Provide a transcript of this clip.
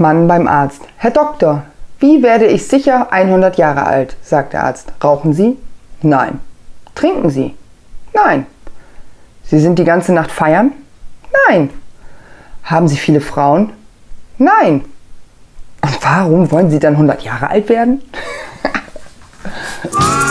Mann beim Arzt. Herr Doktor, wie werde ich sicher 100 Jahre alt? sagt der Arzt. Rauchen Sie? Nein. Trinken Sie? Nein. Sie sind die ganze Nacht feiern? Nein. Haben Sie viele Frauen? Nein. Und warum wollen Sie dann 100 Jahre alt werden?